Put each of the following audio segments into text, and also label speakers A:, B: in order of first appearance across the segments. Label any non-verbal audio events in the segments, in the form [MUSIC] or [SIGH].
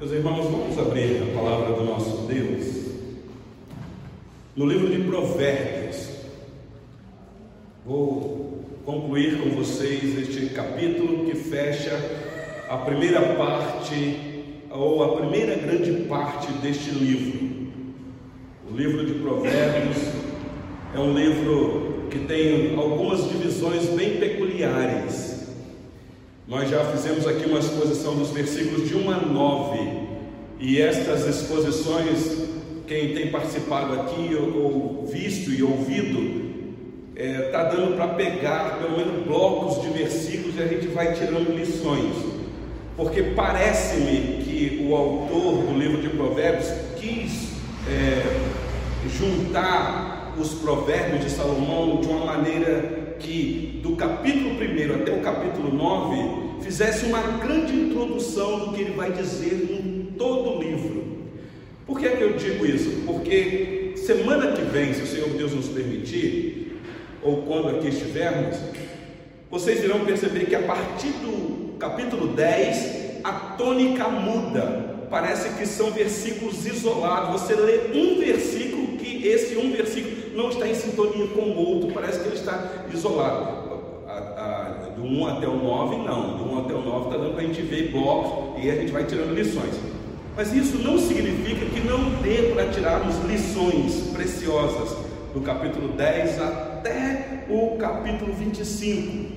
A: Meus irmãos, vamos abrir a palavra do nosso Deus no livro de Provérbios. Vou concluir com vocês este capítulo que fecha a primeira parte, ou a primeira grande parte deste livro. O livro de Provérbios é um livro que tem algumas divisões bem peculiares nós já fizemos aqui uma exposição dos versículos de 1 a 9, e estas exposições, quem tem participado aqui ou visto e ouvido, está é, tá dando para pegar pelo menos blocos de versículos e a gente vai tirando lições, porque parece-me que o autor do livro de Provérbios quis é, juntar os provérbios de Salomão de uma maneira que do capítulo 1 até o capítulo 9 fizesse uma grande introdução do que ele vai dizer em todo o livro. Por que é que eu digo isso? Porque semana que vem, se o Senhor Deus nos permitir, ou quando aqui estivermos, vocês irão perceber que a partir do capítulo 10 a tônica muda. Parece que são versículos isolados. Você lê um versículo que esse um versículo não está em sintonia com o outro, parece que ele está isolado. A, a, do 1 até o 9, não. Do 1 até o 9 está dando para a gente ver blocos e a gente vai tirando lições. Mas isso não significa que não dê para tirarmos lições preciosas do capítulo 10 até o capítulo 25.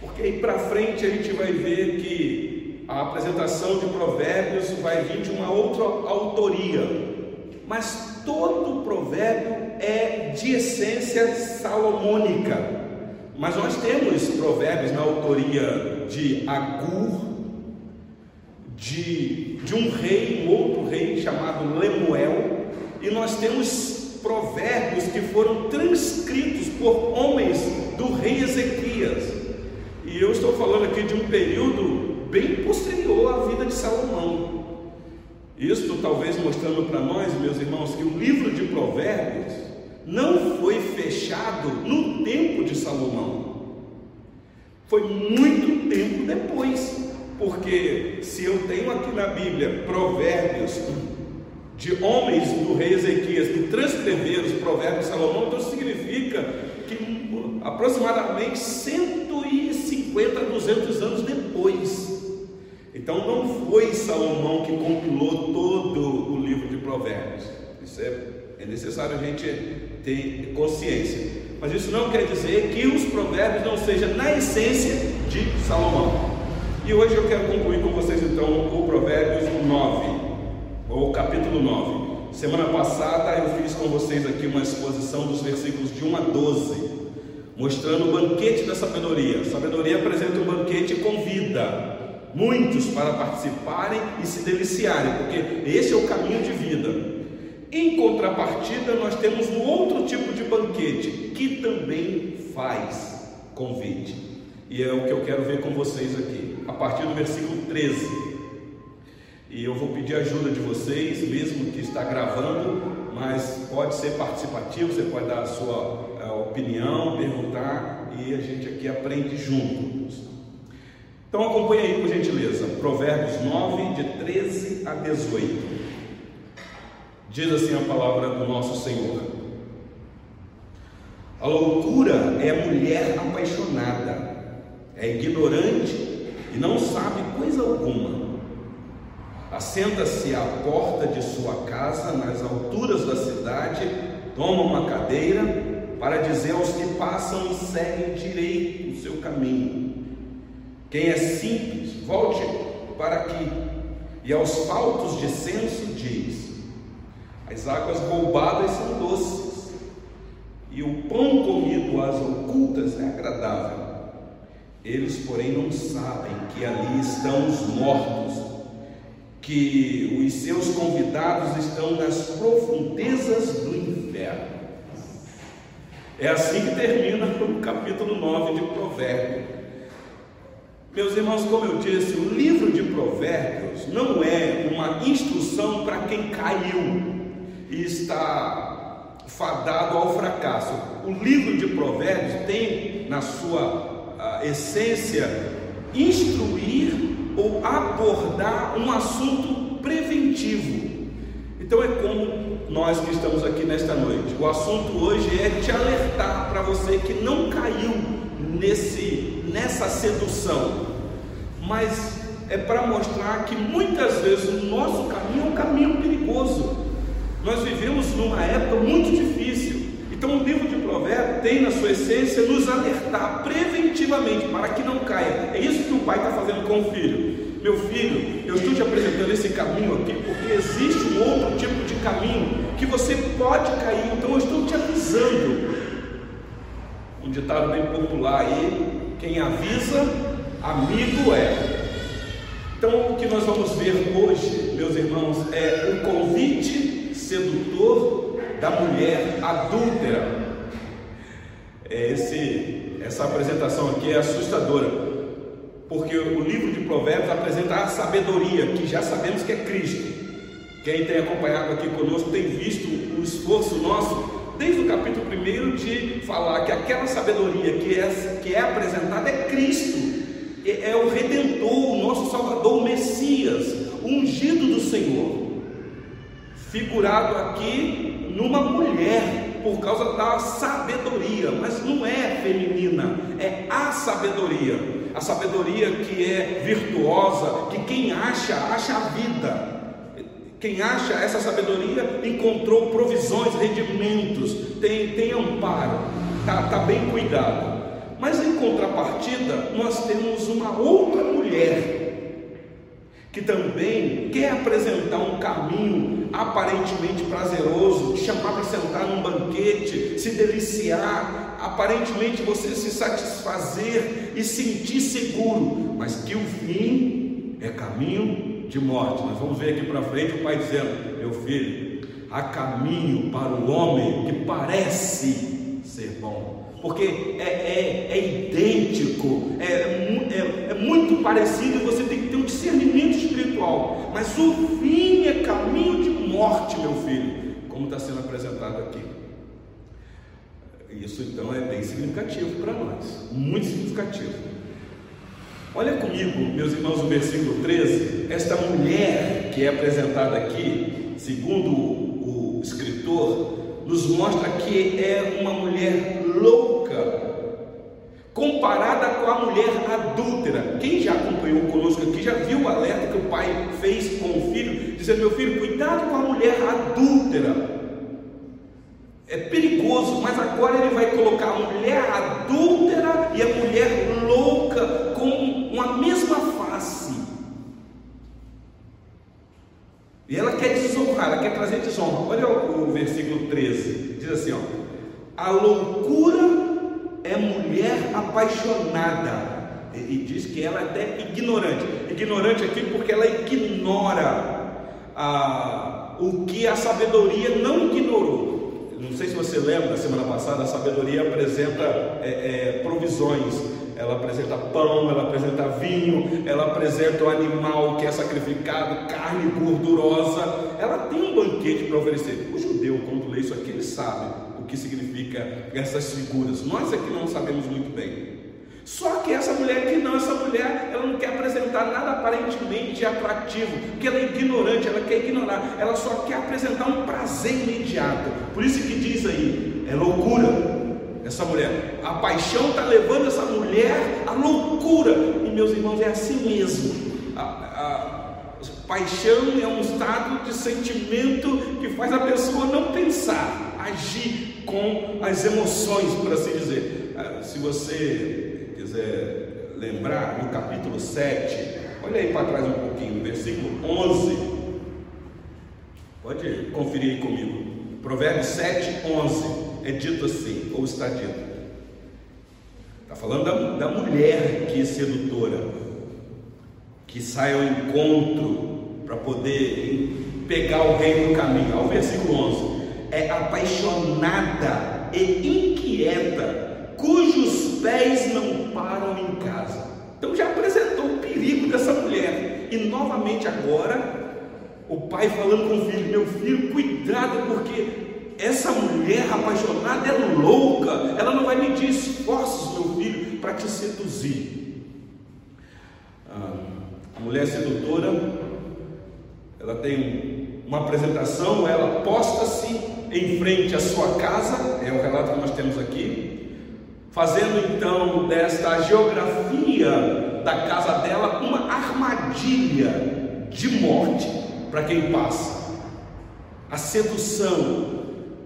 A: Porque aí para frente a gente vai ver que a apresentação de Provérbios vai vir de uma outra autoria. Mas todo provérbio é de essência salomônica. Mas nós temos provérbios na autoria de Agur, de, de um rei, um outro rei chamado Lemuel, e nós temos provérbios que foram transcritos por homens do rei Ezequias. E eu estou falando aqui de um período bem posterior à vida de Salomão. Isto talvez mostrando para nós, meus irmãos, que o livro de Provérbios não foi fechado no tempo de Salomão. Foi muito tempo depois. Porque se eu tenho aqui na Bíblia provérbios de homens do rei Ezequias que transcreveram os provérbios de Salomão, então significa que aproximadamente 150 a 200 anos depois então não foi Salomão que compilou todo o livro de Provérbios. Isso é, é necessário a gente ter consciência. Mas isso não quer dizer que os provérbios não sejam na essência de Salomão. E hoje eu quero concluir com vocês então o Provérbios 9, ou capítulo 9. Semana passada eu fiz com vocês aqui uma exposição dos versículos de 1 a 12, mostrando o banquete da sabedoria. A sabedoria apresenta um banquete com vida, muitos para participarem e se deliciarem, porque esse é o caminho de vida. Em contrapartida, nós temos um outro tipo de banquete que também faz convite. E é o que eu quero ver com vocês aqui, a partir do versículo 13. E eu vou pedir ajuda de vocês, mesmo que está gravando, mas pode ser participativo, você pode dar a sua a opinião, perguntar e a gente aqui aprende juntos. Então acompanhe aí por gentileza, Provérbios 9, de 13 a 18. Diz assim a palavra do nosso Senhor: A loucura é mulher apaixonada, é ignorante e não sabe coisa alguma. Assenta-se à porta de sua casa, nas alturas da cidade, toma uma cadeira para dizer aos que passam seguem direito o seu caminho quem é simples, volte para aqui. E aos faltos de senso diz: As águas roubadas são doces, e o pão comido às ocultas é agradável. Eles, porém, não sabem que ali estão os mortos, que os seus convidados estão nas profundezas do inferno. É assim que termina o capítulo 9 de Provérbios. Meus irmãos, como eu disse, o livro de Provérbios não é uma instrução para quem caiu e está fadado ao fracasso. O livro de Provérbios tem na sua essência instruir ou abordar um assunto preventivo. Então é como nós que estamos aqui nesta noite. O assunto hoje é te alertar para você que não caiu nesse nessa sedução. Mas é para mostrar que muitas vezes o nosso caminho é um caminho perigoso. Nós vivemos numa época muito difícil. Então o livro de Provérbios tem na sua essência nos alertar preventivamente para que não caia. É isso que o pai está fazendo com o filho. Meu filho, eu estou te apresentando esse caminho aqui porque existe um outro tipo de caminho que você pode cair. Então eu estou te avisando. Um ditado bem popular aí: quem avisa, amigo é. Então, o que nós vamos ver hoje, meus irmãos, é o convite sedutor da mulher adúltera. É esse, essa apresentação aqui é assustadora, porque o livro de Provérbios apresenta a sabedoria, que já sabemos que é Cristo. Quem tem acompanhado aqui conosco tem visto o esforço nosso, desde o capítulo 1, de falar que aquela sabedoria que é, que é apresentada é Cristo é, é o Redentor, o nosso Salvador, o Messias, o ungido do Senhor, figurado aqui numa mulher, por causa da sabedoria, mas não é feminina, é a sabedoria, a sabedoria que é virtuosa, que quem acha, acha a vida. Quem acha essa sabedoria encontrou provisões, rendimentos, tem, tem amparo, está tá bem cuidado. Mas em contrapartida, nós temos uma outra mulher que também quer apresentar um caminho aparentemente prazeroso, chamar para sentar num banquete, se deliciar, aparentemente você se satisfazer e sentir seguro, mas que o fim é caminho de morte. Nós vamos ver aqui para frente o pai dizendo: Meu filho, há caminho para o homem que parece ser bom porque é, é, é idêntico, é, é, é, muito parecido você tem que ter um discernimento espiritual. Mas o fim é caminho de morte, meu filho, como está sendo apresentado aqui. Isso então é bem significativo para nós, muito significativo. Olha comigo, meus irmãos, o versículo 13. Esta mulher que é apresentada aqui, segundo o escritor, nos mostra que é uma mulher louca, comparada com a mulher adúltera. Quem já acompanhou conosco aqui já viu o alerta que o pai fez com o filho, dizendo: Meu filho, cuidado com a mulher adúltera. É perigoso, mas agora ele vai colocar a mulher adúltera e a mulher louca mesma face. E ela quer desonrar, ela quer trazer desonra. Olha o, o versículo 13: diz assim: ó, A loucura é mulher apaixonada. E, e diz que ela é até ignorante. Ignorante aqui porque ela ignora a, o que a sabedoria não ignorou. Não sei se você lembra da semana passada, a sabedoria apresenta é, é, provisões ela apresenta pão, ela apresenta vinho, ela apresenta o animal que é sacrificado, carne gordurosa. Ela tem um banquete para oferecer. O judeu, quando lê isso aqui, ele sabe o que significa essas figuras. Nós é que não sabemos muito bem. Só que essa mulher aqui não, essa mulher, ela não quer apresentar nada aparentemente atrativo, porque ela é ignorante, ela quer ignorar, ela só quer apresentar um prazer imediato. Por isso que diz aí, é loucura, essa mulher. A paixão está levando essa mulher à loucura. E meus irmãos, é assim mesmo. A, a, a paixão é um estado de sentimento que faz a pessoa não pensar, agir com as emoções, por assim dizer. Ah, se você quiser lembrar, no capítulo 7, olha aí para trás um pouquinho, versículo 11. Pode conferir comigo. Provérbios 7, 11 é dito assim, ou está dito. Está falando da, da mulher que é sedutora, que sai ao encontro para poder pegar alguém no caminho. Ao versículo 11: é apaixonada e inquieta, cujos pés não param em casa. Então já apresentou o perigo dessa mulher, e novamente agora o pai falando com o filho: Meu filho, cuidado, porque essa mulher apaixonada é louca, ela não vai medir esforços, meu filho, para te seduzir. Ah, mulher sedutora, ela tem uma apresentação, ela posta-se em frente à sua casa, é o relato que nós temos aqui, fazendo então desta geografia da casa dela uma armadilha de morte para quem passa. A sedução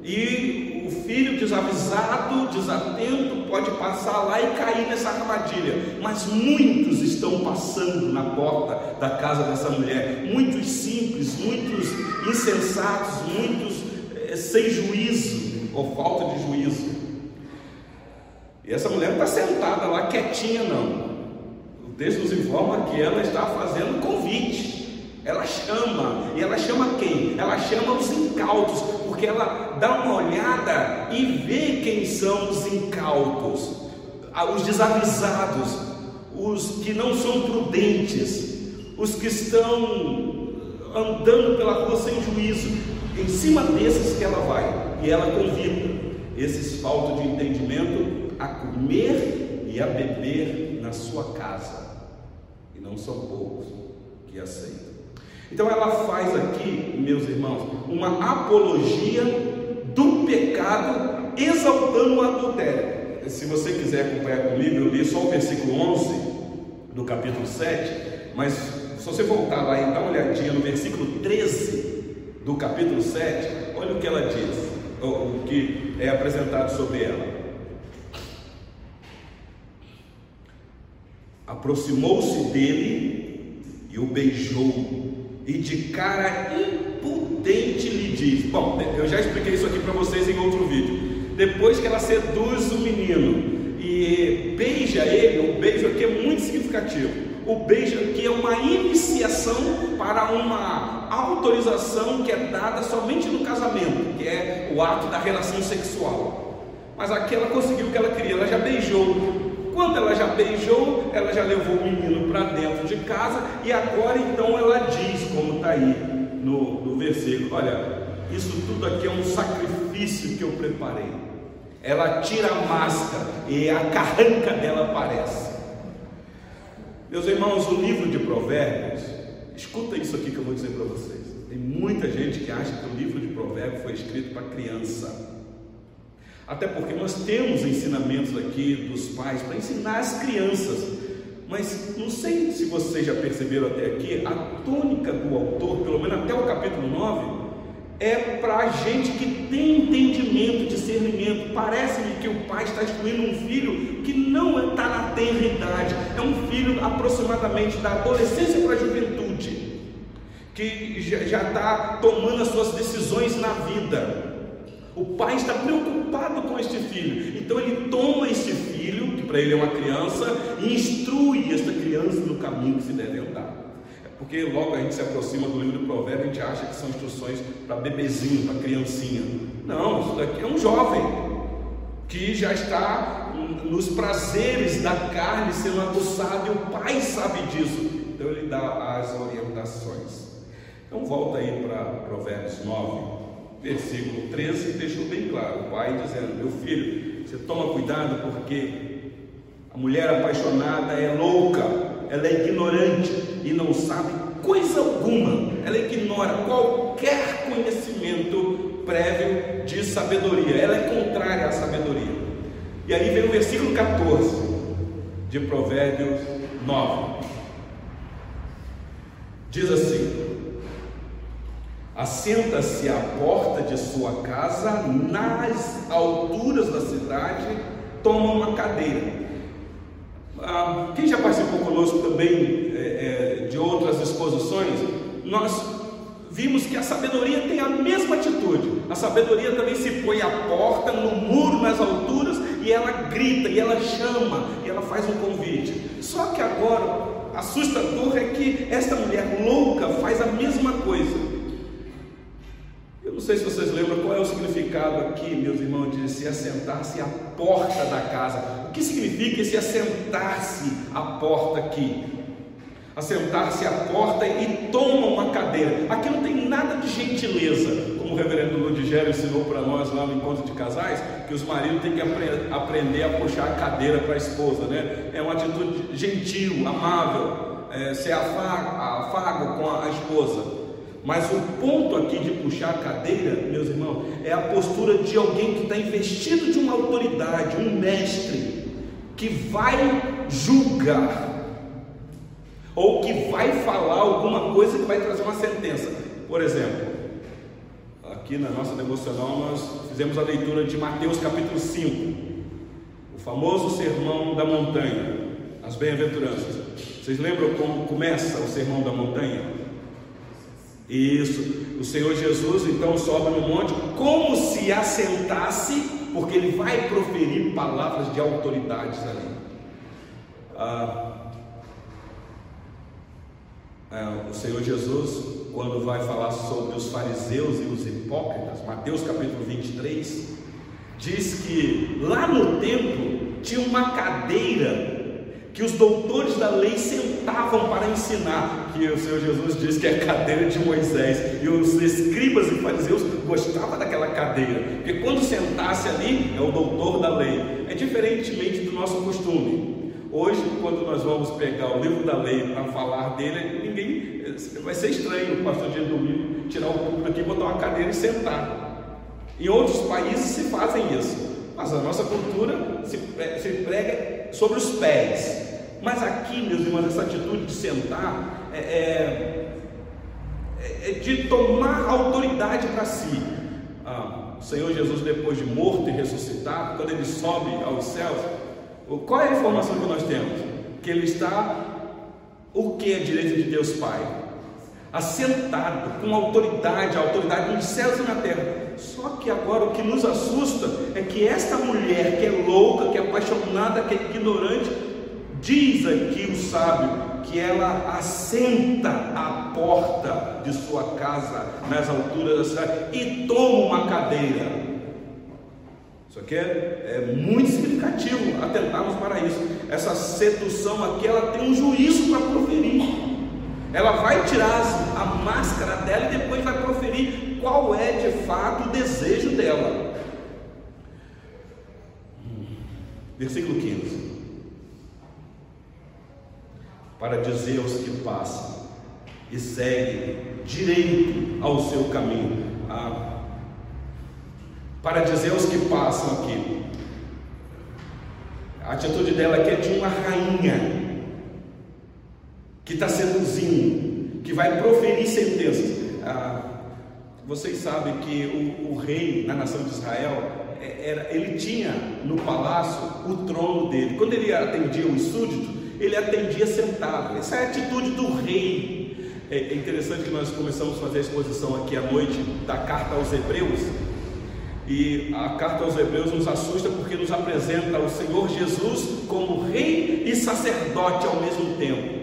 A: e o filho desavisado, desatento, pode passar lá e cair nessa armadilha. Mas muitos estão passando na porta da casa dessa mulher. Muitos simples, muitos insensatos, muitos é, sem juízo ou falta de juízo. E essa mulher não está sentada lá quietinha, não. O texto nos informa que ela está fazendo convite. Ela chama, e ela chama quem? Ela chama os incautos, porque ela dá uma olhada e vê quem são os incautos, os desavisados, os que não são prudentes, os que estão andando pela rua sem juízo. Em cima desses que ela vai, e ela convida esses faltos de entendimento a comer e a beber na sua casa. E não são poucos que aceitam. Então ela faz aqui, meus irmãos, uma apologia do pecado, exaltando o adultério. Se você quiser acompanhar comigo, eu li só o versículo 11 do capítulo 7, mas se você voltar lá e dar uma olhadinha no versículo 13 do capítulo 7, olha o que ela diz, o que é apresentado sobre ela. Aproximou-se dele e o beijou e de cara impudente lhe diz: Bom, eu já expliquei isso aqui para vocês em outro vídeo. Depois que ela seduz o menino e beija ele, o beijo aqui é muito significativo. O beijo aqui é uma iniciação para uma autorização que é dada somente no casamento, que é o ato da relação sexual. Mas aqui ela conseguiu o que ela queria, ela já beijou quando ela já beijou, ela já levou o menino para dentro de casa e agora então ela diz, como está aí no, no versículo: Olha, isso tudo aqui é um sacrifício que eu preparei. Ela tira a máscara e a carranca dela aparece. Meus irmãos, o livro de Provérbios, escuta isso aqui que eu vou dizer para vocês. Tem muita gente que acha que o livro de Provérbios foi escrito para criança. Até porque nós temos ensinamentos aqui dos pais para ensinar as crianças. Mas não sei se vocês já perceberam até aqui, a tônica do autor, pelo menos até o capítulo 9, é para gente que tem entendimento, discernimento. Parece-me que o pai está instruindo um filho que não está na tenra idade, é um filho aproximadamente da adolescência para a juventude, que já está tomando as suas decisões na vida. O pai está preocupado com este filho, então ele toma este filho, que para ele é uma criança, e instrui esta criança no caminho que se deve andar. É porque logo a gente se aproxima do livro do Provérbio, a gente acha que são instruções para bebezinho, para criancinha. Não, isso daqui é um jovem que já está nos prazeres da carne sendo aguçado e o pai sabe disso. Então ele dá as orientações. Então volta aí para Provérbios 9 versículo 13 deixou bem claro, o pai dizendo, meu filho, você toma cuidado porque a mulher apaixonada é louca, ela é ignorante e não sabe coisa alguma, ela ignora qualquer conhecimento prévio de sabedoria, ela é contrária à sabedoria. E aí vem o versículo 14 de Provérbios 9. Diz assim: assenta-se à porta de sua casa, nas alturas da cidade, toma uma cadeira. Ah, quem já participou conosco também é, é, de outras exposições, nós vimos que a sabedoria tem a mesma atitude. A sabedoria também se põe à porta, no muro, nas alturas, e ela grita, e ela chama, e ela faz um convite. Só que agora, assustador é que esta mulher louca faz a mesma coisa sei se vocês lembram qual é o significado aqui, meus irmãos, de se assentar-se à porta da casa. O que significa esse assentar-se à porta aqui? Assentar-se à porta e toma uma cadeira. Aqui não tem nada de gentileza, como o reverendo Ludigério ensinou para nós lá no encontro de casais, que os maridos têm que aprender a puxar a cadeira para a esposa, né? É uma atitude gentil, amável. é, ser afago com a esposa. Mas o ponto aqui de puxar a cadeira, meus irmãos, é a postura de alguém que está investido de uma autoridade, um mestre, que vai julgar, ou que vai falar alguma coisa que vai trazer uma sentença. Por exemplo, aqui na nossa devocional nós fizemos a leitura de Mateus capítulo 5, o famoso sermão da montanha, as bem-aventuranças. Vocês lembram como começa o sermão da montanha? Isso. O Senhor Jesus então sobe no monte como se assentasse, porque ele vai proferir palavras de autoridades ali. Ah, é, o Senhor Jesus, quando vai falar sobre os fariseus e os hipócritas, Mateus capítulo 23, diz que lá no templo tinha uma cadeira que os doutores da lei sentavam para ensinar, que o Senhor Jesus diz que é a cadeira de Moisés, e os escribas e fariseus gostavam daquela cadeira, porque quando sentasse ali é o doutor da lei, é diferentemente do nosso costume. Hoje, quando nós vamos pegar o livro da lei para falar dele, ninguém vai ser estranho o pastor dia domingo tirar o público aqui, botar uma cadeira e sentar. Em outros países se fazem isso. Mas a nossa cultura se, se prega sobre os pés. Mas aqui, meus irmãos, essa atitude de sentar é, é, é, de tomar autoridade para si. Ah, o Senhor Jesus, depois de morto e ressuscitado, quando ele sobe aos céus, qual é a informação que nós temos? Que ele está, o que é direito de Deus Pai? Assentado com autoridade, autoridade nos céus e na terra. Só que agora o que nos assusta é que esta mulher que é louca, que é apaixonada, que é ignorante, diz aqui o sábio que ela assenta à porta de sua casa, nas alturas da cidade, e toma uma cadeira. Isso aqui é, é muito significativo atentarmos para isso. Essa sedução aqui, ela tem um juízo para proferir. Ela vai tirar a máscara dela e depois vai proferir qual é de fato o desejo dela. Versículo 15. Para dizer aos que passam e seguem direito ao seu caminho. Ah, para dizer aos que passam aqui. A atitude dela aqui é de uma rainha que está seduzindo, que vai proferir sentenças. Ah, vocês sabem que o, o rei na nação de Israel, é, era, ele tinha no palácio o trono dele. Quando ele atendia os súditos, ele atendia sentado. Essa é a atitude do rei. É, é interessante que nós começamos a fazer a exposição aqui à noite da carta aos Hebreus. E a carta aos Hebreus nos assusta porque nos apresenta o Senhor Jesus como rei e sacerdote ao mesmo tempo.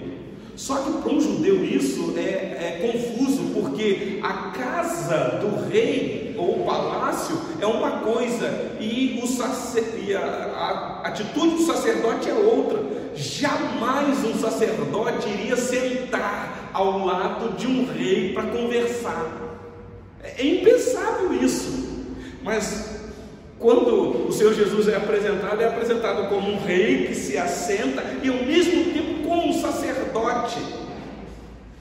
A: Só que para um judeu isso é, é, confuso, porque a casa do rei ou o palácio é uma coisa e, o sacer, e a, a atitude do sacerdote é outra. Jamais um sacerdote iria sentar ao lado de um rei para conversar. É, é impensável isso. Mas quando o Senhor Jesus é apresentado, é apresentado como um rei que se assenta e ao mesmo tempo como um sacerdote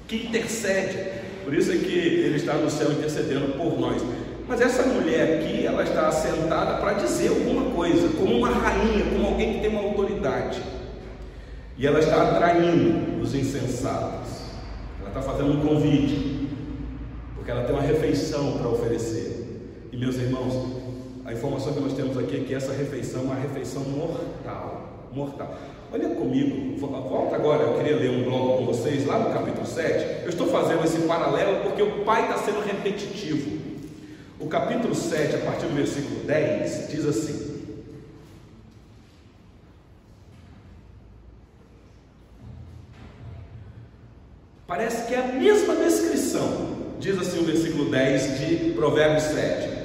A: que intercede. Por isso é que ele está no céu intercedendo por nós. Mas essa mulher aqui, ela está assentada para dizer alguma coisa, como uma rainha, como alguém que tem uma autoridade. E ela está atraindo os insensatos. Ela está fazendo um convite, porque ela tem uma refeição para oferecer. E meus irmãos, a informação que nós temos aqui é que essa refeição é uma refeição mortal. Mortal. Olha comigo, volta agora, eu queria ler um bloco com vocês, lá no capítulo 7. Eu estou fazendo esse paralelo porque o pai está sendo repetitivo. O capítulo 7, a partir do versículo 10, diz assim: versículo 10 de Provérbios 7.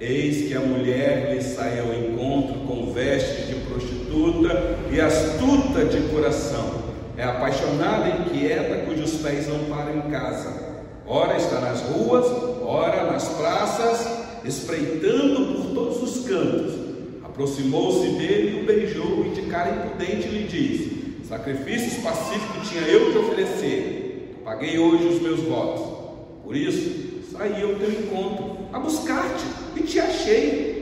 A: Eis que a mulher lhe sai ao encontro com vestes de prostituta e astuta de coração. É apaixonada e inquieta, cujos pés não param em casa. Ora está nas ruas, ora nas praças, espreitando por todos os cantos. Aproximou-se dele, o beijou e de cara impudente lhe disse: Sacrifícios pacíficos tinha eu que oferecer. Paguei hoje os meus votos. Por isso, saí ao teu encontro, a buscar-te, e te achei.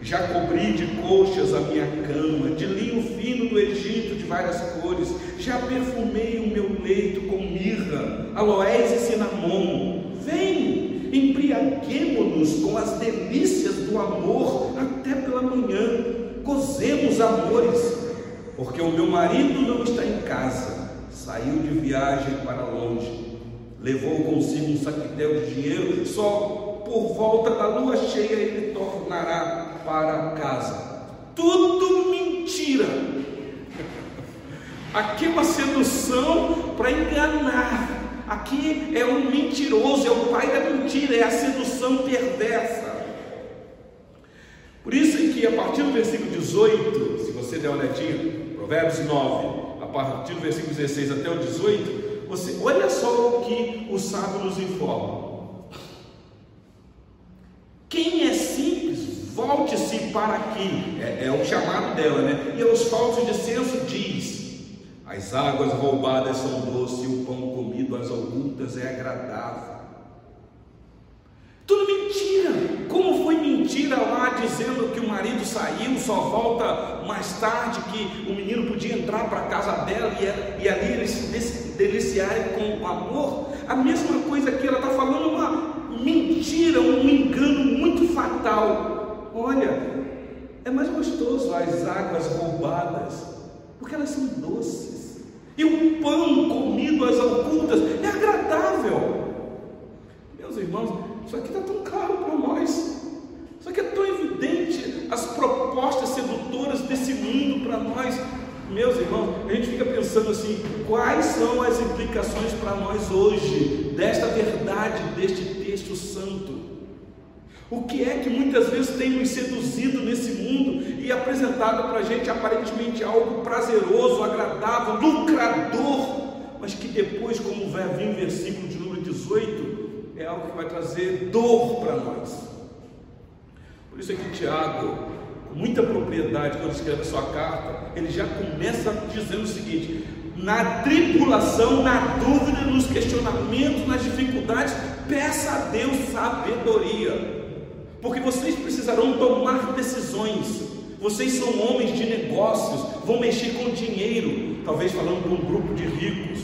A: Já cobri de colchas a minha cama, de linho fino do Egito de várias cores. Já perfumei o meu leito com mirra, aloés e cinnamon. Vem, embriaguemo-nos com as delícias do amor até pela manhã. Gozemos amores, porque o meu marido não está em casa, saiu de viagem para longe. Levou consigo um saquetel de dinheiro, só por volta da lua cheia ele tornará para casa. Tudo mentira. Aqui é uma sedução para enganar. Aqui é um mentiroso, é o pai da mentira, é a sedução perversa. Por isso é que a partir do versículo 18, se você der uma olhadinha, Provérbios 9, a partir do versículo 16 até o 18, você olha só o que o sábio nos informa. Quem é volte-se para aqui, é, é, o chamado dela, né? E aos falsos de senso diz: as águas roubadas são doces, e o pão comido às ocultas é agradável. Tudo mentira. Como foi mentira lá dizendo que o marido saiu, só volta mais tarde, que o menino podia entrar para a casa dela e, e ali eles deliciarem com o amor? A mesma coisa que ela está falando, uma mentira, um engano muito fatal. Olha, é mais gostoso as águas roubadas, porque elas são doces. E o pão comido às ocultas é agradável. Meus irmãos, isso aqui está tão claro para nós. Isso aqui é tão evidente. As propostas sedutoras desse mundo para nós. Meus irmãos, a gente fica pensando assim: quais são as implicações para nós hoje desta verdade, deste texto santo? O que é que muitas vezes tem nos seduzido nesse mundo e apresentado para a gente aparentemente algo prazeroso, agradável, lucrador, mas que depois, como vai vir o versículo de número 18, é algo que vai trazer dor para nós. Por isso é que Tiago, muita propriedade, quando escreve a sua carta, ele já começa dizendo o seguinte: na tribulação, na dúvida, nos questionamentos, nas dificuldades, peça a Deus sabedoria porque vocês precisarão tomar decisões. Vocês são homens de negócios, vão mexer com dinheiro, talvez falando com um grupo de ricos.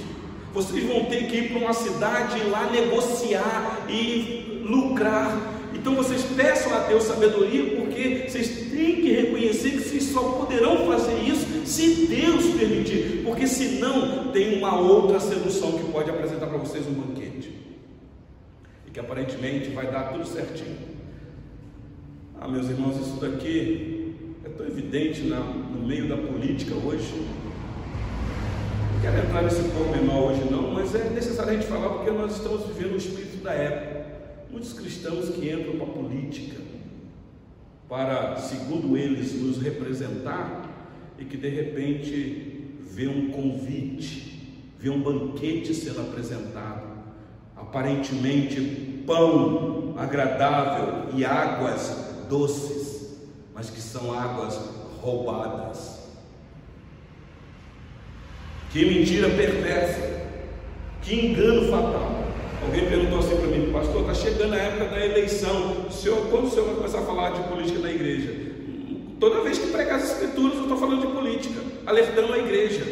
A: Vocês vão ter que ir para uma cidade e lá negociar e lucrar. Então vocês peçam a Deus sabedoria, porque vocês têm que reconhecer que vocês só poderão fazer isso se Deus permitir, porque senão tem uma outra sedução que pode apresentar para vocês um banquete. E que aparentemente vai dar tudo certinho. Ah, meus irmãos, isso daqui é tão evidente na, no meio da política hoje. Não quero entrar nesse menor hoje não, mas é necessário a gente falar porque nós estamos vivendo o espírito da época. Muitos cristãos que entram para a política para, segundo eles, nos representar e que de repente vê um convite, vê um banquete sendo apresentado, aparentemente pão agradável e águas doces, mas que são águas roubadas. Que mentira perversa, que engano fatal. Alguém perguntou assim para mim, pastor, está chegando a época da eleição. O senhor, quando o senhor vai começar a falar de política na igreja? Toda vez que pregar as escrituras, eu estou falando de política, alertando a igreja.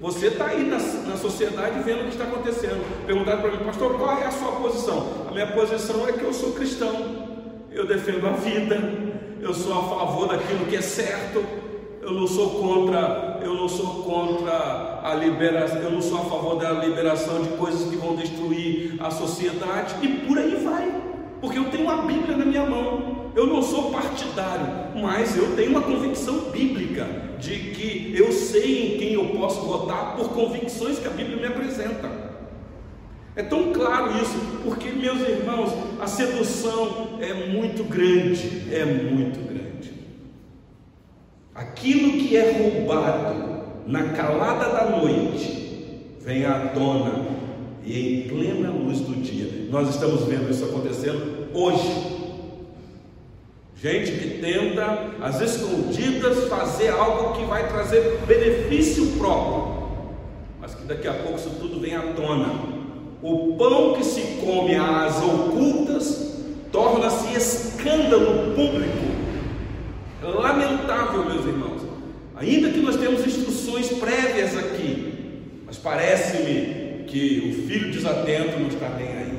A: Você está aí na, na, sociedade vendo o que está acontecendo. Perguntaram para mim, pastor, qual é a sua posição? A minha posição é que eu sou cristão eu defendo a vida, eu sou a favor daquilo que é certo, eu não sou contra, eu não sou contra a liberação, eu não sou a favor da liberação de coisas que vão destruir a sociedade e por aí vai. Porque eu tenho a Bíblia na minha mão. Eu não sou partidário, mas eu tenho uma convicção bíblica de que eu sei em quem eu posso votar por convicções que a Bíblia me apresenta. É tão claro isso, porque, meus irmãos, a sedução é muito grande, é muito. Aquilo que é roubado na calada da noite vem à tona e em plena luz do dia. Nós estamos vendo isso acontecendo hoje. Gente que tenta, às escondidas, fazer algo que vai trazer benefício próprio mas que daqui a pouco isso tudo vem à tona. O pão que se come às ocultas torna-se escândalo público. Lamentável, meus irmãos. Ainda que nós temos instruções prévias aqui, mas parece-me que o filho desatento não está nem aí.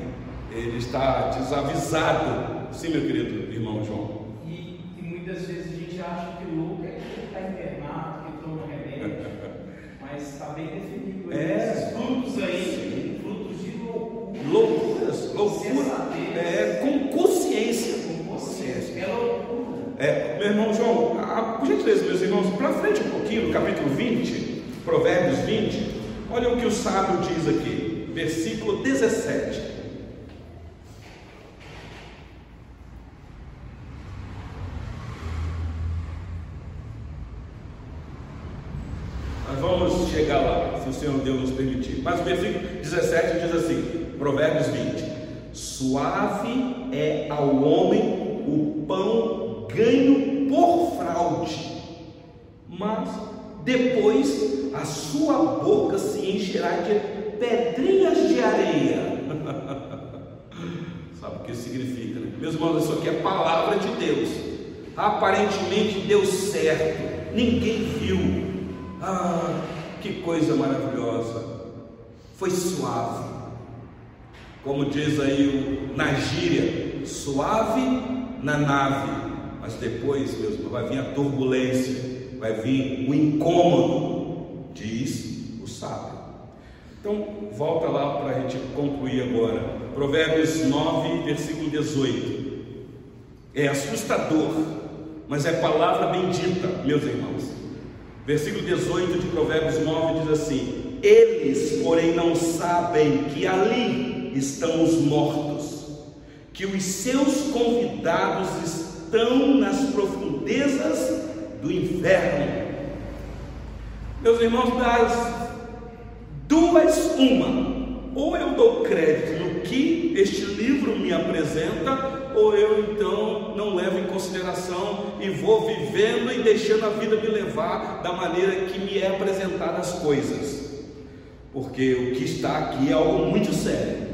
A: Ele está desavisado. Sim, meu querido irmão João.
B: E, e muitas vezes a gente acha que o louco é que está internado, que toma remédio, [LAUGHS] mas está bem definido.
A: É.
B: Esses frutos aí, frutos de loucura.
A: Loucuras, loucura.
B: Sensatez.
A: É, com consciência.
B: Com consciência. É loucura.
A: É, meu irmão João, gentileza, meus irmãos, para frente um pouquinho, no capítulo 20, Provérbios 20, olha o que o sábio diz aqui, versículo 17. Nós vamos chegar lá, se o Senhor Deus nos permitir. Mas o versículo 17 diz assim: Provérbios 20: Suave é ao homem o pão ganho por fraude, mas depois a sua boca se encherá de pedrinhas de areia. Sabe o que isso significa, né? Meus irmãos, isso aqui é palavra de Deus. Aparentemente deu certo, ninguém viu. Ah, que coisa maravilhosa! Foi suave, como diz aí o, na gíria, suave na nave, mas depois, meus irmãos, vai vir a turbulência, vai vir o incômodo, diz o sábio. Então, volta lá para a gente concluir agora. Provérbios 9, versículo 18. É assustador, mas é palavra bendita, meus irmãos. Versículo 18 de Provérbios 9 diz assim: Eles, porém, não sabem que ali estão os mortos, que os seus convidados estão nas profundezas do inferno. Meus irmãos, das duas, uma, ou eu dou crédito no que este livro me apresenta, ou eu então não levo em consideração e vou vivendo e deixando a vida me levar da maneira que me é apresentada as coisas. Porque o que está aqui é algo muito sério.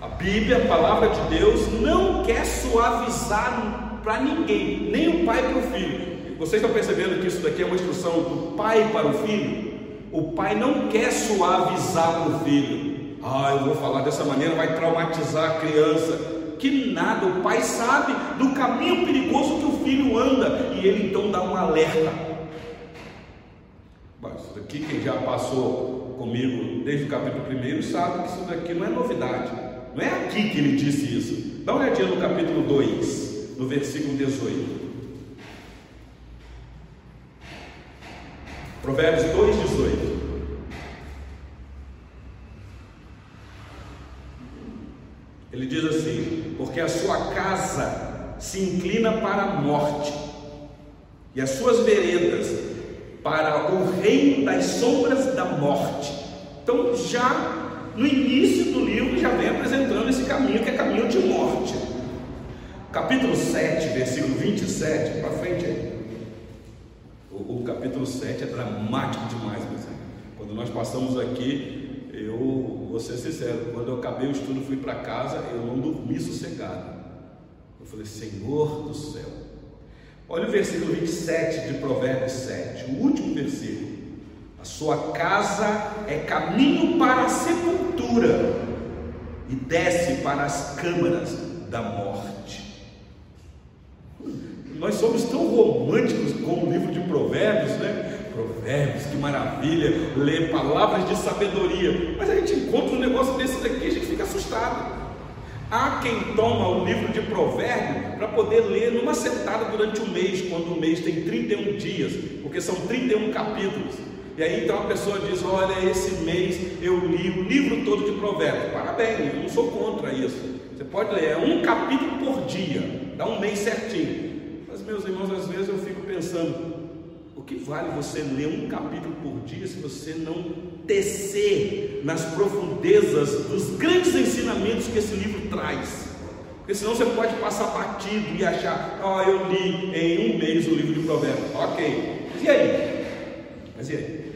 A: A Bíblia, a palavra de Deus, não quer suavizar para ninguém, nem o pai para o filho. Vocês estão percebendo que isso daqui é uma instrução do pai para o filho? O pai não quer suavizar o filho. Ah, eu vou falar dessa maneira, vai traumatizar a criança que nada, o pai sabe do caminho perigoso que o filho anda e ele então dá um alerta. Mas daqui, quem já passou comigo desde o capítulo 1 sabe que isso daqui não é novidade, não é aqui que ele disse isso. Dá uma olhadinha no capítulo 2, no versículo 18. Provérbios 2, 18. Ele diz assim: Porque a sua casa se inclina para a morte, e as suas veredas para o reino das sombras da morte. Então, já no início do livro, já vem apresentando esse caminho que é caminho de morte. Capítulo 7, versículo 27, para frente aí. O, o, capítulo 7 é dramático demais, meus. Quando nós passamos aqui, eu vou ser sincero, quando eu acabei o estudo, fui para casa, eu não dormi sossegado. Eu falei, Senhor do céu. Olha o versículo 27 de Provérbios 7, o último versículo. A sua casa é caminho para a sepultura e desce para as câmaras da morte. Nós somos tão românticos de Provérbios, né? Provérbios, que maravilha, ler palavras de sabedoria. Mas a gente encontra um negócio desse daqui, a gente fica assustado. Há quem toma o livro de Provérbios para poder ler numa sentada durante um mês, quando o mês tem 31 dias, porque são 31 capítulos. E aí então a pessoa diz: Olha, esse mês eu li o livro todo de Provérbios. Parabéns, eu não sou contra isso. Você pode ler, é um capítulo por dia, dá um mês certinho. Mas, meus irmãos, às vezes eu fico pensando: que vale você ler um capítulo por dia se você não tecer nas profundezas dos grandes ensinamentos que esse livro traz? Porque senão você pode passar batido e achar, ó, oh, eu li em um mês o livro de Provérbios. Ok, mas e aí? Mas e aí?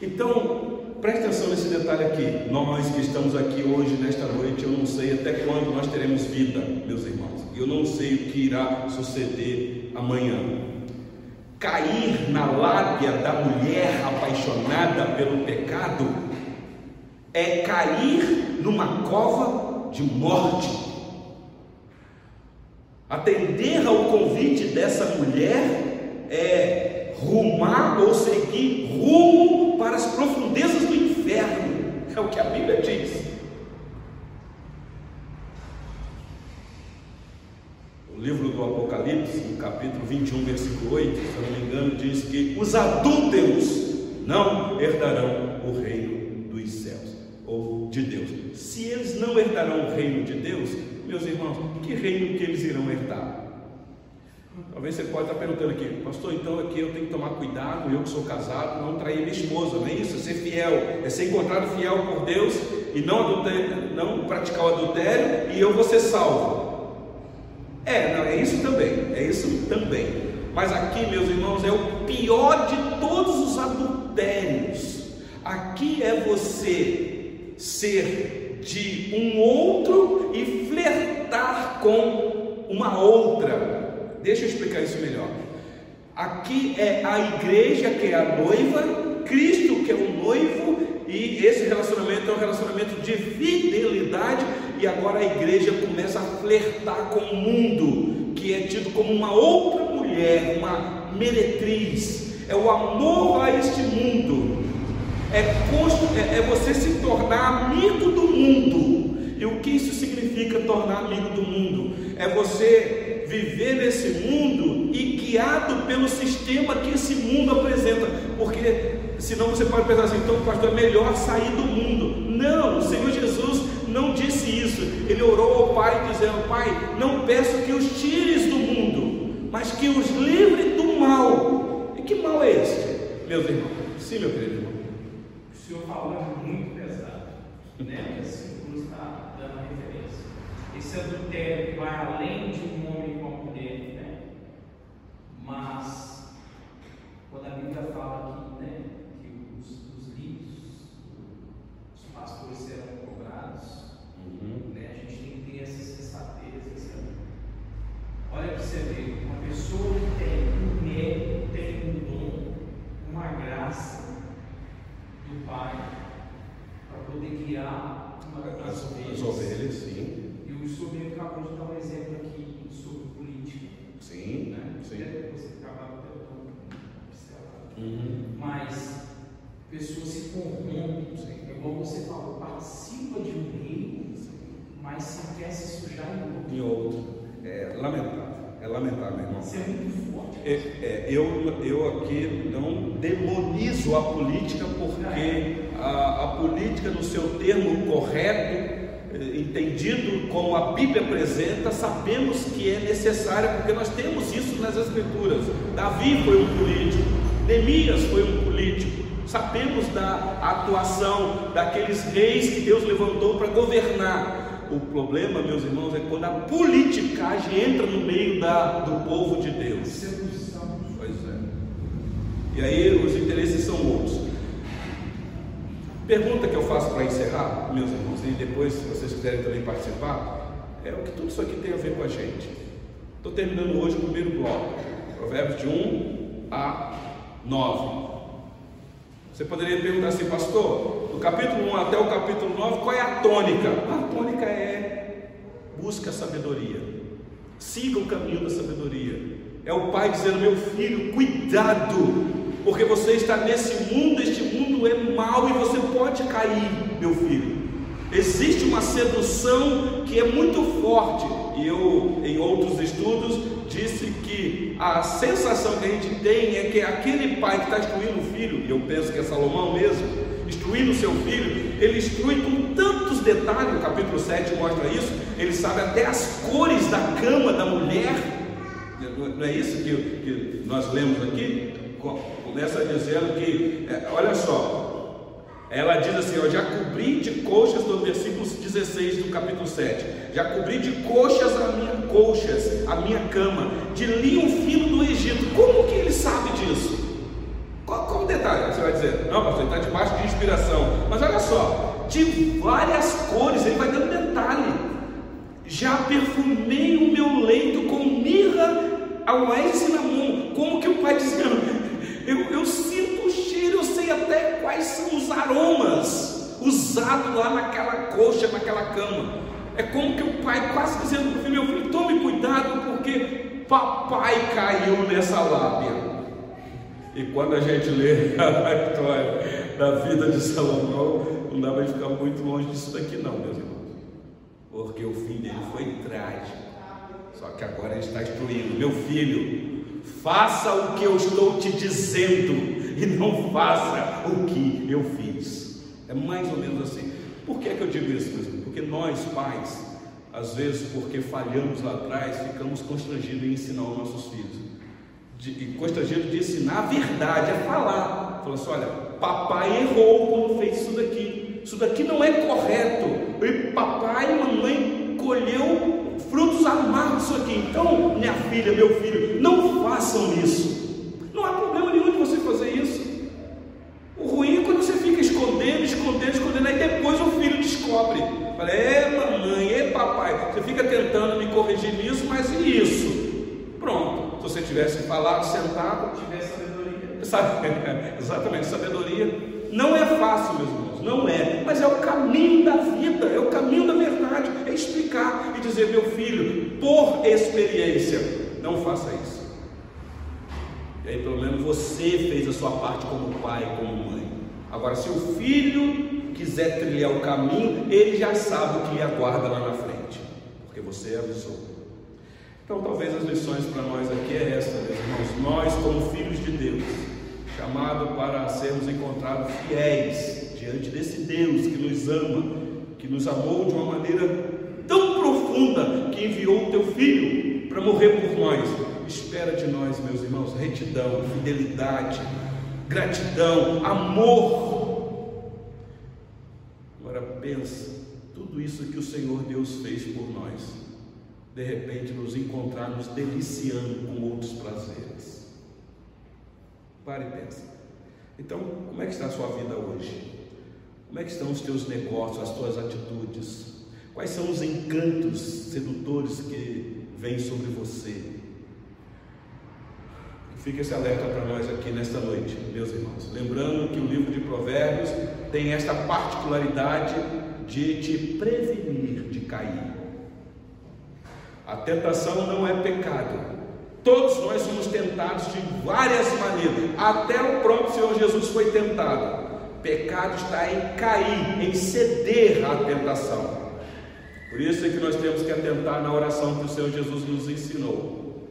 A: Então, preste atenção nesse detalhe aqui. Nós que estamos aqui hoje, nesta noite, eu não sei até quando nós teremos vida, meus irmãos. Eu não sei o que irá suceder amanhã. Cair na lábia da mulher apaixonada pelo pecado é cair numa cova de morte. Atender ao convite dessa mulher é rumar ou seguir rumo para as profundezas do inferno. É o que a Bíblia diz. O livro do Apocalipse, no capítulo 21, versículo 8, se eu não me engano, diz que os adúlteros não herdarão o reino dos céus ou de Deus. Se eles não herdarão o reino de Deus, meus irmãos, que reino que eles irão herdar? Talvez você pode estar perguntando aqui, pastor, então aqui eu tenho que tomar cuidado, eu que sou casado, não trair minha esposa, não é isso? É ser fiel, é ser encontrado fiel por Deus e não, não praticar o adultério e eu vou ser salvo. É, não, é isso também, é isso também. Mas aqui, meus irmãos, é o pior de todos os adultérios. Aqui é você ser de um outro e flertar com uma outra. Deixa eu explicar isso melhor. Aqui é a igreja que é a noiva, Cristo que é o noivo, e esse relacionamento é um relacionamento de fidelidade, e agora a igreja começa a flertar com o mundo, que é tido como uma outra mulher, uma meretriz. É o amor a este mundo, é, é, é você se tornar amigo do mundo. E o que isso significa tornar amigo do mundo? É você viver nesse mundo e guiado pelo sistema que esse mundo apresenta, porque senão você pode pensar assim, então pastor, é melhor sair do mundo. Não, o Senhor Jesus não disse isso. Ele orou ao Pai dizendo: Pai, não peço que os tires do mundo, mas que os livre do mal. E que mal é esse, meus irmãos? Sim, meu querido irmão.
B: O senhor falou muito pesado, né? Assim, está dando referência. Esse adultério vai além de um homem com a mulher, né? Mas, quando a Bíblia fala que, né, que os, os livros, os pastores serão cobrados, uhum. né, a gente tem que ter essa sensatez. Essa... Olha para você ver, uma pessoa que tem um mérito, tem um dom, uma graça do Pai, para poder guiar uma
A: das ovelhas. As ovelhas, sim
B: o senhor acabou de dar um exemplo aqui sobre política.
A: Sim, né? sim.
B: Você acaba uhum. Mas pessoas se corrompem, é igual você falou, participa de um reino, mas se quer se sujar em outro.
A: Em outro. É lamentável. É lamentável, irmão.
B: Isso é muito forte.
A: É, é, eu, eu aqui não demonizo a política porque a, a política, no seu termo correto, entendido como a Bíblia apresenta, sabemos que é necessária, porque nós temos isso nas Escrituras. Davi foi um político, Neemias foi um político. Sabemos da atuação daqueles reis que Deus levantou para governar. O problema, meus irmãos, é quando a politicagem entra no meio da, do povo de Deus. Pois é. E aí os interesses são outros. Pergunta que eu faço para encerrar, meus irmãos, e depois, se vocês quiserem também participar, é o que tudo isso aqui tem a ver com a gente. Estou terminando hoje o primeiro bloco, Provérbios de 1 a 9. Você poderia perguntar assim, pastor, do capítulo 1 até o capítulo 9, qual é a tônica? A tônica é busca a sabedoria, siga o caminho da sabedoria. É o pai dizendo, meu filho, cuidado porque você está nesse mundo, este mundo é mau e você pode cair, meu filho. Existe uma sedução que é muito forte, e eu, em outros estudos, disse que a sensação que a gente tem é que aquele pai que está instruindo o filho, e eu penso que é Salomão mesmo, instruindo o seu filho, ele instrui com tantos detalhes, o capítulo 7 mostra isso, ele sabe até as cores da cama da mulher, não é isso que, que nós lemos aqui? começa dizendo que, é, olha só, ela diz assim: ó, já cobri de coxas, no versículo 16 do capítulo 7, já cobri de coxas a minha coxas, a minha cama, de linho fino do Egito. Como que ele sabe disso? Qual, Qual o detalhe? Você vai dizer, não, pastor, ele está debaixo de inspiração. Mas olha só, de várias cores, ele vai dando detalhe. Já perfumei o meu leito com mirra, aloés e cinnamon. Como que o pai dizendo? [LAUGHS] Eu, eu aromas usados lá naquela coxa, naquela cama. É como que o pai quase dizendo para o filho, meu filho, tome cuidado porque papai caiu nessa lábia. E quando a gente lê [LAUGHS] a história da vida de Salomão, não dá para ficar muito longe disso daqui não, meus irmãos. Porque o fim dele foi trágico. Só que agora ele está instruindo, meu filho, faça o que eu estou te dizendo e não faça o que eu fiz. É mais ou menos assim. Por que, é que eu digo isso, meus irmãos? Porque nós, pais, às vezes, porque falhamos lá atrás, ficamos constrangidos em ensinar os nossos filhos. De, constrangidos de ensinar a verdade, a falar. Falou assim: olha, papai errou quando fez isso daqui. Isso daqui não é correto. E papai e mamãe colheu frutos amargos aqui. Então, minha filha, meu filho, não façam isso. Não há problema nenhum de você fazer isso. O ruim é quando você fica escondendo, escondendo, escondendo, aí depois o filho descobre. Fala, é mamãe, é papai. Você fica tentando me corrigir nisso, mas e isso? Pronto. Se você tivesse falado, sentado, tivesse sabedoria. Sabe? Exatamente, sabedoria. Não é fácil, meus irmãos, não é, mas é o caminho da vida, é o caminho da verdade, é explicar e dizer, meu filho, por experiência, não faça isso. E aí, pelo menos você fez a sua parte como pai, como mãe. Agora, se o filho quiser trilhar o caminho, ele já sabe o que lhe aguarda lá na frente, porque você avisou. Então, talvez as lições para nós aqui é essa, meus irmãos. Nós, como filhos de Deus, chamado para sermos encontrados fiéis diante desse Deus que nos ama, que nos amou de uma maneira tão profunda que enviou o teu filho para morrer por nós. Espera de nós, meus irmãos, retidão, fidelidade, gratidão, amor. Agora pensa, tudo isso que o Senhor Deus fez por nós, de repente nos encontrar nos deliciando com outros prazeres. Pare e pensa. Então, como é que está a sua vida hoje? Como é que estão os teus negócios, as tuas atitudes? Quais são os encantos sedutores que vêm sobre você? Fica esse alerta para nós aqui nesta noite, meus irmãos. Lembrando que o livro de Provérbios tem esta particularidade de te prevenir de cair. A tentação não é pecado. Todos nós somos tentados de várias maneiras. Até o próprio Senhor Jesus foi tentado. Pecado está em cair, em ceder à tentação. Por isso é que nós temos que atentar na oração que o Senhor Jesus nos ensinou.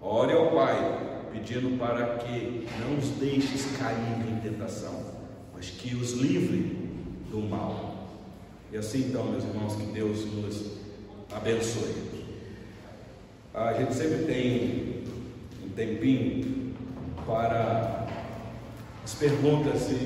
A: Ore ao Pai, pedindo para que não os deixes cair em tentação, mas que os livre do mal. E assim então, meus irmãos, que Deus nos abençoe. A gente sempre tem tempinho para as perguntas